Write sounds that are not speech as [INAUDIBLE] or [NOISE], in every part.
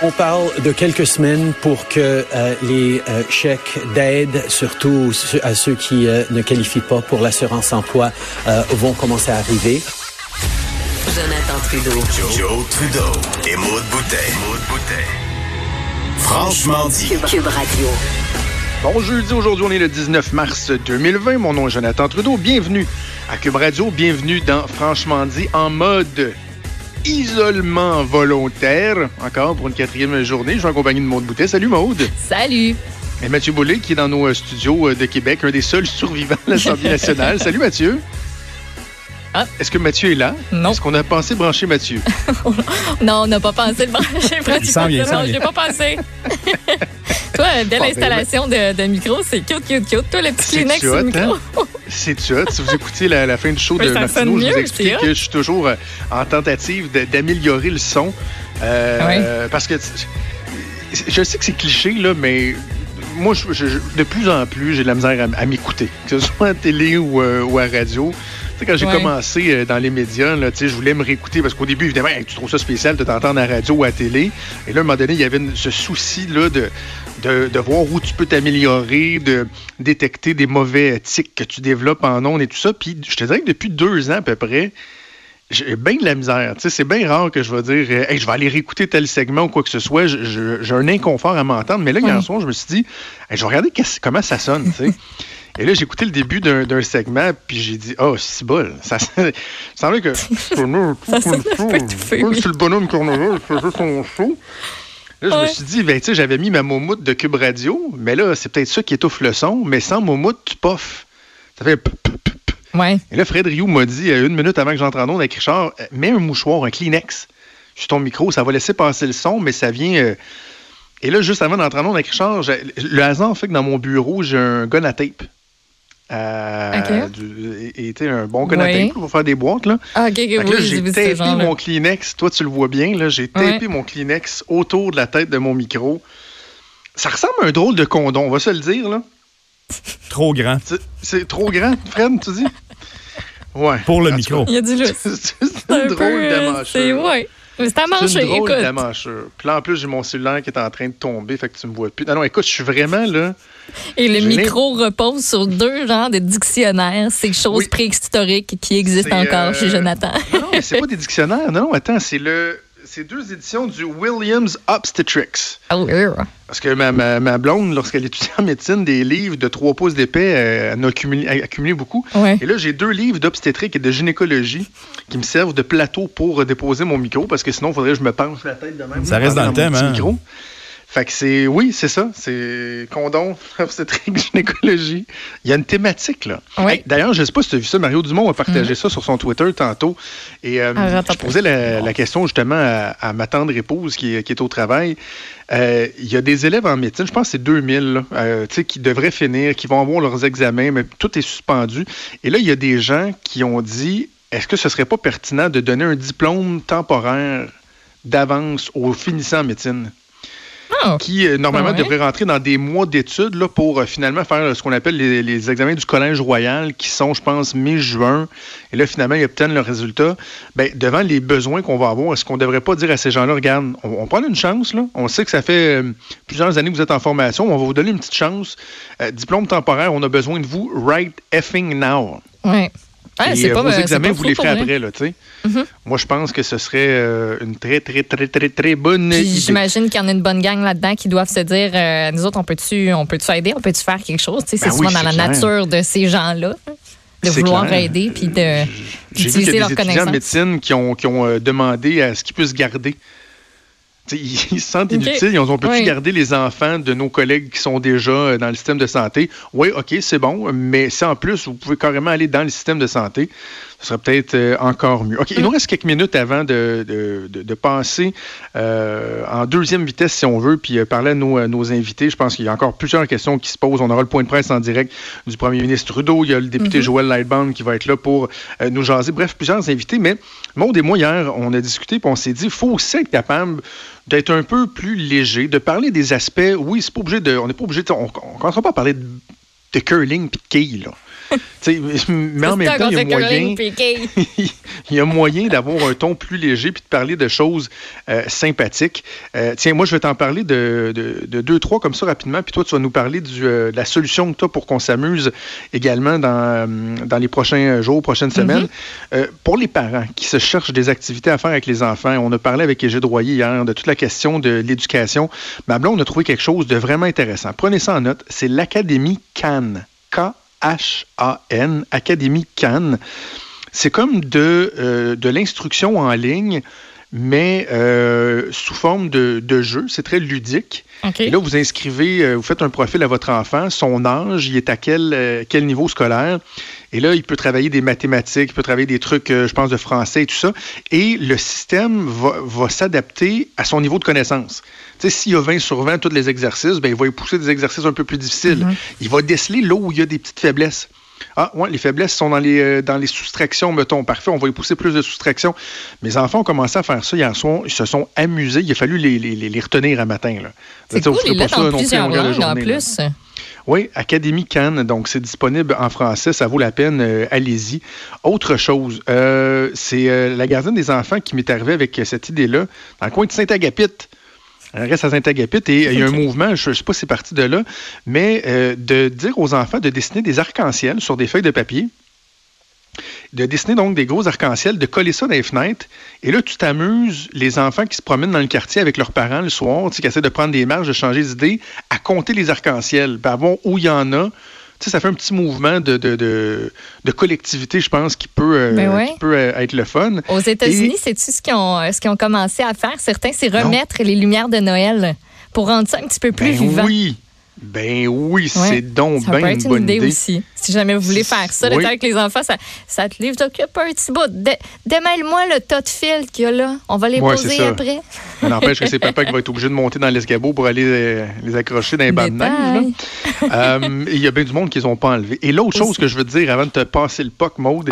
On parle de quelques semaines pour que euh, les euh, chèques d'aide, surtout à ceux qui euh, ne qualifient pas pour l'assurance emploi, vont commencer à arriver. Jonathan Trudeau. Joe, Trudeau et Maude Boutet. Franchement dit. Cube, Radio. Bon jeudi, aujourd'hui on est le 19 mars 2020. Mon nom est Jonathan Trudeau. Bienvenue à Cube Radio. Bienvenue dans Franchement dit en mode isolement volontaire, encore pour une quatrième journée. Je suis en compagnie de Maude Boutet. Salut Maude. Salut. Et Mathieu Boulay, qui est dans nos euh, studios euh, de Québec, un des seuls survivants de l'Assemblée [LAUGHS] nationale. Salut Mathieu. Ah. Est-ce que Mathieu est là? Non. Est-ce qu'on a pensé brancher Mathieu? [LAUGHS] non, on n'a pas pensé le brancher. Non, je n'ai pas pensé. [LAUGHS] Toi, belle installation de, micro, c'est cute, cute, cute. Toi, le petit Kleenex sur le micro. Hein? C'est ça. Si vous écoutez la, fin du show [LAUGHS] de Martineau, je vous explique que je suis toujours euh, en tentative d'améliorer le son. Euh, parce que je sais que c'est cliché, là, mais moi, de plus en plus, j'ai de la misère à, m'écouter, que ce soit à télé ou, euh, ou à radio quand j'ai commencé euh, dans les médias, là, je voulais me réécouter parce qu'au début, évidemment, tu trouves ça spécial de t'entendre à la radio ou à la télé. Et là, à un moment donné, il y avait ce souci-là de, de, voir où tu peux t'améliorer, de détecter des mauvais tics que tu développes en ondes et tout ça. Puis je te dirais que depuis deux ans à peu près, j'ai bien de la misère. c'est bien rare que je vais dire euh, je vais aller réécouter tel segment ou quoi que ce soit. J'ai un inconfort à m'entendre. Mais là, hier soir, je me suis dit je vais regarder comment ça sonne. [LAUGHS] Et là, j'ai écouté le début d'un segment, puis j'ai dit, oh, c'est bol. Ça, [LAUGHS] semblait que. c'est le bonhomme Corneval, il faisait son show. Là, je me suis dit, ben, tu sais, j'avais mis ma moumoute de Cube Radio, mais là, c'est peut-être ça qui étouffe le son, mais sans moumoute, tu poffes. Ça fait. Ouais. Et là, Fred Rioux m'a dit, une minute avant que j'entre en onde avec Richard, mets un mouchoir, un Kleenex sur ton micro, ça va laisser passer le son, mais ça vient. Euh, et là, juste avant d'entrer en onde avec Richard, le hasard fait que dans mon bureau, j'ai un gun à tape. Euh, était un bon gun pour faire des boîtes. Là, ah, j'ai tapé mon Kleenex. Toi, tu le vois bien. Là, j'ai tapé mon Kleenex autour de la tête de mon micro. Ça ressemble à un drôle de condom, on va se le dire. là. Trop grand. C'est trop grand, Fred, tu dis? [LAUGHS] Ouais. Pour le micro. Il y a du [LAUGHS] C'est drôle de C'est ouais. C'est à C'est une drôle Puis là, en plus, j'ai mon cellulaire qui est en train de tomber, fait que tu me vois plus. Non, non, écoute, je suis vraiment là. Et le micro repose sur deux genres de dictionnaires, ces choses préhistoriques qui existent encore chez euh, Jonathan. non, mais c'est pas des dictionnaires. Non, non, attends, c'est le c'est deux éditions du Williams Obstetrics. Oh, Parce que ma, ma, blonde, lorsqu'elle étudiait en médecine, des livres de trois pouces d'épais, euh, elle en a accumulé, beaucoup. Et là, j'ai deux livres d'obstétrique et de gynécologie qui me servent de plateau pour déposer mon micro, parce que sinon, il faudrait que je me penche la tête de même. Ça reste dans le thème, hein? Micro. Fait que c'est, oui, c'est ça. C'est condom, [LAUGHS] obstétrique, gynécologie. Il y a une thématique, là. D'ailleurs, je ne sais pas si tu as vu ça. Mario Dumont a partagé mm. ça sur son Twitter tantôt. Et euh, ah, je posais la, question justement à, ma tendre épouse qui, est au travail. Euh, il y a des élèves en médecine, je pense que c'est 2000, euh, qui devraient finir, qui vont avoir leurs examens, mais tout est suspendu. Et là, il y a des gens qui ont dit est-ce que ce serait pas pertinent de donner un diplôme temporaire d'avance aux finissants en médecine? Ah. qui euh, normalement devrait rentrer dans des mois d'études là, pour euh, finalement faire euh, ce qu'on appelle les, examens du Collège royal, qui sont, je pense, mi-juin. Et là, finalement, ils obtiennent le résultat. Ben, devant les besoins qu'on va avoir, est-ce qu'on ne devrait pas dire à ces gens-là, regarde, on, prend une chance, là. on sait que ça fait plusieurs années que vous êtes en formation, on va vous donner une petite chance. diplôme temporaire, on a besoin de vous right effing now. Oui. et, vos examens, vous les ferez après, là, tu sais. Mm-hmm. Moi, je pense que ce serait euh, une très, très, très, très, très bonne idée. J'imagine qu'il y en a une bonne gang là-dedans qui doivent se dire euh, nous autres, on peut-tu on peut aider On peut-tu faire quelque chose? C'est ben souvent dans la nature de ces gens-là de vouloir aider puis connaissances. J'ai vu en médecine qui ont, qui ont euh, demandé à ce qu'ils puissent garder ils se sentent inutiles. On peut-tu garder les enfants de nos collègues qui sont déjà euh, dans le système de santé? Oui, OK, c'est bon, mais si en plus, vous pouvez carrément aller dans le système de santé, ce serait peut-être euh, encore mieux. OK, il nous mm. reste quelques minutes avant de, de, passer euh, en deuxième vitesse, si on veut, puis parler à nos, nos invités. Je pense qu'il y a encore plusieurs questions qui se posent. On aura le point de presse en direct du premier ministre Trudeau. Il y a le député mm-hmm. Joël Lightbound qui va être là pour nous jaser. Bref, plusieurs invités. Mais Maud et moi, hier, on a discuté, puis on s'est dit, il faut aussi être capable d'être un peu plus léger, de parler des aspects. Oui, c'est pas obligé de. On n'est pas obligé de. On ne commencera pas à parler de, de curling puis de quilles, là mais en même temps, il y a moyen, [LAUGHS] il y a moyen d'avoir un ton plus léger puis de parler de choses euh, sympathiques. Euh, tiens, moi, je vais t'en parler de, deux, trois comme ça rapidement, puis toi, tu vas nous parler euh, de la solution que tu as pour qu'on s'amuse également dans, dans les prochains jours, prochaines semaines. Mm-hmm. pour les parents qui se cherchent des activités à faire avec les enfants, on a parlé avec Égide Royer hier de toute la question de l'éducation. Mais là, on a trouvé quelque chose de vraiment intéressant. Prenez ça en note, c'est l'Académie Cannes. K H-A-N, Académie Cannes. C'est comme de, euh, de l'instruction en ligne, mais euh, sous forme de, de jeu. C'est très ludique. Et là, vous inscrivez, euh, vous faites un profil à votre enfant, son âge, il est à quel, quel niveau scolaire. Et là, il peut travailler des mathématiques, il peut travailler des trucs, je pense, de français et tout ça. Et le système va, va s'adapter à son niveau de connaissance s'il y a 20 sur 20 tous les exercices, ben, il va y pousser des exercices un peu plus difficiles. Mm-hmm. Il va déceler là où il y a des petites faiblesses. Ah, ouais, les faiblesses sont dans les, euh, dans les soustractions, mettons. Parfait, on va y pousser plus de soustractions. Mes enfants ont commencé à faire ça hier soir. Ils se sont amusés. Il a fallu les, les, les retenir un matin. C'est cool, il est dans plusieurs langues en plus. Oui, Académie Cannes, donc c'est disponible en français, ça vaut la peine, euh, allez-y. Autre chose, euh, c'est la gardienne des enfants qui m'est arrivée avec cette idée-là, dans le coin de Saint-Agapit. Elle reste à Saint-Agapit et il y a un mouvement, je ne sais pas si c'est parti de là, mais euh, de dire aux enfants de dessiner des arcs-en-ciel sur des feuilles de papier, de dessiner donc des gros arcs-en-ciel, de coller ça dans les fenêtres. Et là, tu t'amuses, les enfants qui se promènent dans le quartier avec leurs parents le soir, qui essaient de prendre des marges, de changer d'idée, à compter les arcs-en-ciel, à voir où il y en a, ça fait un petit mouvement de, de, de, collectivité, je pense, qui peut, euh, ben peut euh, être le fun. Aux États-Unis, c'est-tu ce qu'ils ont, ce ont commencé à faire? Certains, c'est remettre les lumières de Noël pour rendre ça un petit peu plus ben vivant. Oui. Ben oui, c'est donc bien une bonne idée, aussi. Si jamais vous voulez faire ça, avec les enfants, ça, ça te livre t'occupe un petit bout. Démêle-moi le tas de fils qu'il y a là. On va les poser après. Ça n'empêche que c'est papa qui va être obligé de monter dans l'escabeau pour aller euh, les, accrocher dans les bancs de neige. Euh, il y a bien du monde qui ne les ont pas enlevés. Et l'autre chose que je veux te dire avant de te passer le POC, Maude,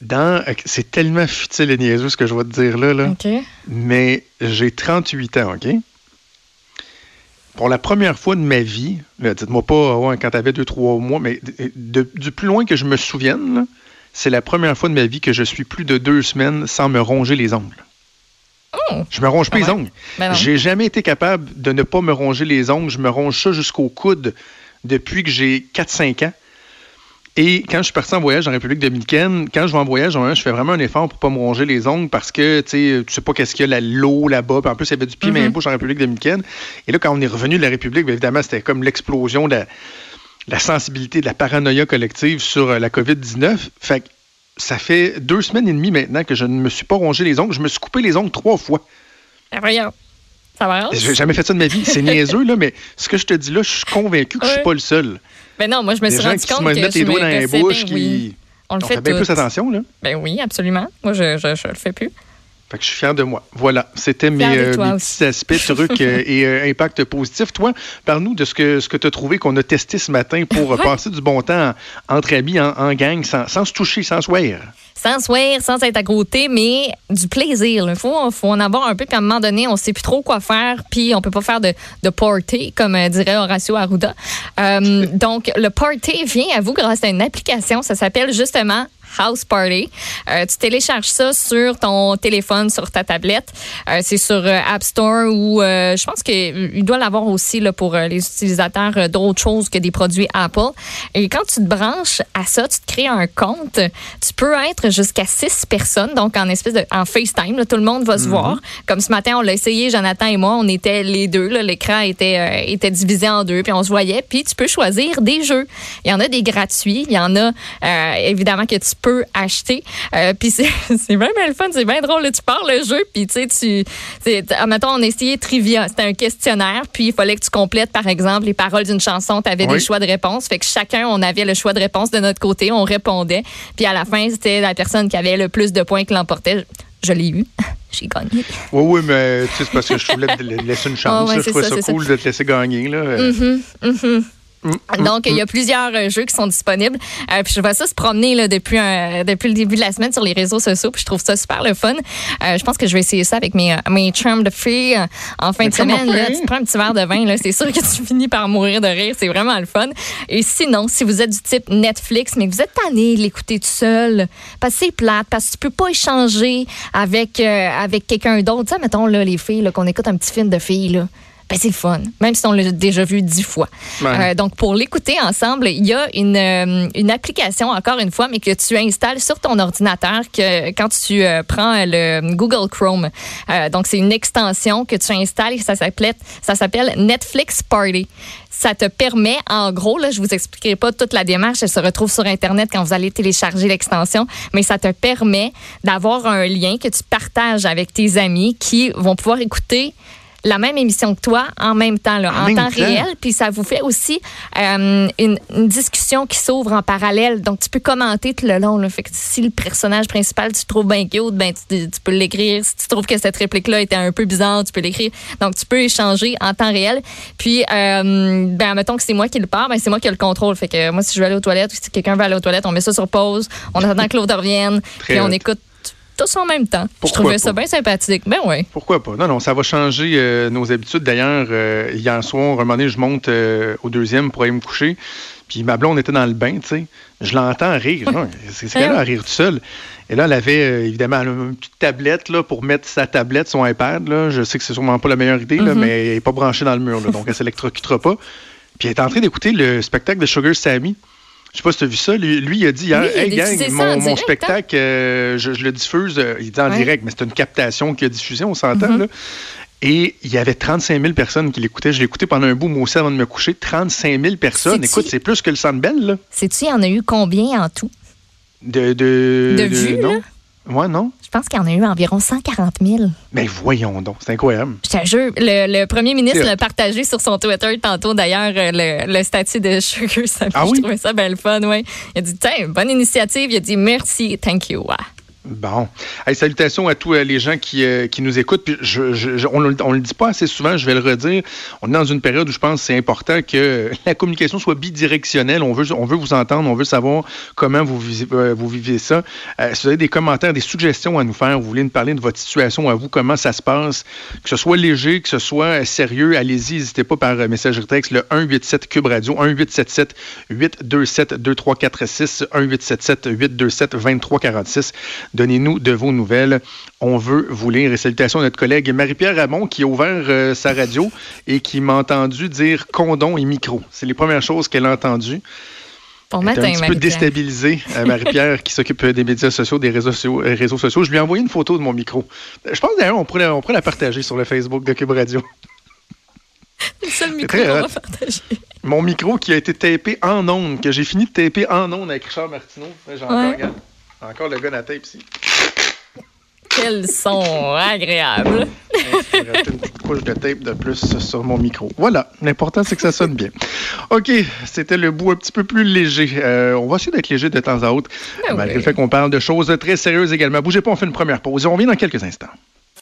dans, c'est tellement futile et niaiseux ce que je vais te dire là, là. mais j'ai 38 ans, OK? Pour la première fois de ma vie, dites-moi pas quand tu avais deux, trois mois, mais du plus loin que je me souvienne, c'est la première fois de ma vie que je suis plus de deux semaines sans me ronger les ongles. Oh! Je me ronge pas les ongles. Ben j'ai jamais été capable de ne pas me ronger les ongles. Je me ronge ça jusqu'au coude depuis que j'ai 4-5 ans. Et quand je suis parti en voyage en République dominicaine, quand je vais en voyage, je fais vraiment un effort pour pas me ronger les ongles parce que tu sais pas qu'est-ce qu'il y a l'eau là-bas. en plus, il y avait du pied mm bouche en République dominicaine. Et là, quand on est revenu de la République, évidemment, c'était comme l'explosion de la, sensibilité, de la paranoïa collective sur euh, la COVID-19. Fait que ça fait deux semaines et demie maintenant que je ne me suis pas rongé les ongles. Je me suis coupé les ongles trois fois. Voyons. Ça va? J'ai jamais fait ça de ma vie. C'est niaiseux, là, mais ce que je te dis là, je suis convaincu que je suis pas le seul. Mais non, moi, je me suis rendu compte que. Mettre les doigts dans les bouches, qui. On le fait, bien plus attention, là. Ben oui, absolument. Moi, je, je, je le fais plus. Fait que je suis fier de moi. Voilà, c'était mes, euh, mes petits aspects, trucs euh, [LAUGHS] et euh, impacts positifs. Toi, parle-nous de ce que, ce que tu as trouvé qu'on a testé ce matin pour [LAUGHS] passer du bon temps entre amis, en, gang, sans, sans, se toucher, sans se voir sans sourire, sans être à côté, mais du plaisir. Il faut, faut en avoir un peu, qu'à un moment donné, on sait plus trop quoi faire, puis on peut pas faire de, de party, comme euh, dirait Horacio Arruda. Euh, [LAUGHS] donc, le party vient à vous grâce à une application, ça s'appelle justement House Party. Euh, tu télécharges ça sur ton téléphone, sur ta tablette. Euh, c'est sur euh, App Store ou je pense qu'il doit l'avoir aussi là, pour les utilisateurs d'autres choses que des produits Apple. Et quand tu te branches à ça, tu te crées un compte. Tu peux être jusqu'à six personnes, donc en espèce de en FaceTime. tout le monde va se mhm. voir. Comme ce matin, on l'a essayé, Jonathan et moi, on était les deux. L'écran était, était divisé en deux, puis on se voyait. Puis tu peux choisir des jeux. Il y en a des gratuits, il y en a évidemment que tu peux acheter. Euh, puis c'est [LAUGHS] bien, bien le fun, c'est bien drôle. tu pars le jeu, puis tu sais, tu. Mettons, on essayait trivia. C'était un questionnaire, puis il fallait que tu complètes, par exemple, les paroles d'une chanson. Tu avais des choix de réponse. Fait que chacun, on avait le choix de réponse de notre côté. On répondait. Puis à la fin, c'était la personne qui avait le plus de points qui l'emportait. Je l'ai eu. [LAUGHS] J'ai gagné. Oui, oui, mais c'est parce que je voulais te laisser une [LAUGHS] chance. je trouvais ça, cool de te laisser gagner. Là. Mm-hmm, mm-hmm. Mm, Donc, il y a mm. plusieurs euh, jeux qui sont disponibles. Euh, puis je vois ça se promener là, depuis, depuis le début de la semaine sur les réseaux sociaux. Puis je trouve ça super le fun. Euh, je pense que je vais essayer ça avec mes, mes chums de filles en fin de semaine. Là, tu prends un petit verre de vin. Là, c'est sûr que tu finis par mourir de rire. C'est vraiment le fun. Et sinon, si vous êtes du type Netflix, mais que vous êtes tanné de l'écouter tout seul, parce que c'est plate, parce que tu peux pas échanger avec, avec quelqu'un d'autre. Tu sais, mettons, là, les filles, qu'on écoute un petit film de filles, là ben c'est le fun, même si on l'a déjà vu dix fois. Euh, donc, pour l'écouter ensemble, il y a une, euh, une, application, encore une fois, mais que tu installes sur ton ordinateur que, quand tu euh, prends le Google Chrome. donc, c'est une extension que tu installes et ça s'appelle, ça s'appelle Netflix Party. Ça te permet, en gros, là, je vous expliquerai pas toute la démarche, elle se retrouve sur Internet quand vous allez télécharger l'extension, mais ça te permet d'avoir un lien que tu partages avec tes amis qui vont pouvoir écouter la même émission que toi en même temps, là, en, temps, réel. Puis ça vous fait aussi euh, une, discussion qui s'ouvre en parallèle. Donc, tu peux commenter tout le long. Là. Fait que si le personnage principal, tu trouves bien cute, ben, tu, peux l'écrire. Si tu trouves que cette réplique-là était un peu bizarre, tu peux l'écrire. Donc, tu peux échanger en temps réel. Puis, euh, ben, mettons que c'est moi qui le parle, ben, c'est moi qui ai le contrôle. Fait que moi, si je veux aller aux toilettes ou si quelqu'un veut aller aux toilettes, on met ça sur pause. On attend que l'autre revienne. puis on écoute tous en même temps. je trouvais ça bien sympathique. Ben oui. Pourquoi pas? Non, non, ça va changer euh, nos habitudes. D'ailleurs, euh, hier soir, un moment donné, je monte euh, au deuxième pour aller me coucher. Puis ma blonde était dans le bain, tu sais. Je l'entends rire. [LAUGHS] C'est ce qu'elle a à rire tout seul. Et là, elle avait évidemment une petite tablette là, pour mettre sa tablette, son iPad. Là. Je sais que c'est sûrement pas la meilleure idée, là, mm-hmm. mais elle n'est pas branchée dans le mur. donc, elle s'électrocutera pas. Puis elle est en train d'écouter le spectacle de Sugar Sammy. Je sais pas si tu as vu ça. Lui, il a dit hier, hey gang, mon, hein? spectacle, euh, je, le diffuse. Euh, il dit en direct, mais c'est une captation qui a diffusé, on s'entend. Mm-hmm. Et il y avait 35 000 personnes qui l'écoutaient. Je écouté pendant un bout, moi aussi, avant de me coucher. 35 000 personnes. Écoute, c'est plus que le Sandbell. Sais-tu, il y en a eu combien en tout? De, de, de, vues, non? Ouais, non? Je pense qu'il y en a eu environ 140 000. Mais voyons donc, c'est incroyable. Je te jure, le, premier ministre l'a partagé sur son Twitter tantôt, d'ailleurs, euh, le, statut de Sugar Ah oui? Je trouvais ça bien le fun, oui. Il a dit, tiens, bonne initiative. Il a dit, merci, thank you. Bon. salutations à tous euh, les gens qui, euh, qui nous écoutent. Puis je, on ne le dit pas assez souvent, je vais le redire. On est dans une période où je pense que c'est important que [LAUGHS] la communication soit bidirectionnelle. On veut, on veut vous entendre, on veut savoir comment vous, euh, vivez ça. si vous avez des commentaires, des suggestions à nous faire, vous voulez nous parler de votre situation à vous, comment ça se passe, que ce soit léger, que ce soit sérieux, allez-y, n'hésitez pas par messagerie texte, le 187 Cube Radio, 1877 827 2346, 1877 827 2346. Donnez-nous de vos nouvelles. On veut vous lire. Et salutations à notre collègue Marie-Pierre Ramon qui a ouvert euh, sa radio et qui m'a entendu dire condom et micro. C'est les premières choses qu'elle a entendues. Bon matin, un petit peu déstabilisée, euh, [LAUGHS] Marie-Pierre, qui s'occupe des médias sociaux, des réseaux sociaux, euh, réseaux sociaux. Je lui ai envoyé une photo de mon micro. Je pense d'ailleurs on pourrait, on pourrait la partager sur le Facebook de Cube Radio. Le seul micro qu'on va partager. Mon micro qui a été tapé en ondes, que j'ai fini de taper en ondes avec Richard Martineau. J'en ouais. Encore le gun à tape ici. Quel son agréable. Je vais une petite couche de tape de plus sur mon micro. Voilà, l'important c'est que ça sonne bien. OK, c'était le bout un petit peu plus léger. Euh, on va essayer d'être léger de temps à autre, ah malgré le fait qu'on parle de choses très sérieuses également. Bougez pas, on fait une première pause et on revient dans quelques instants.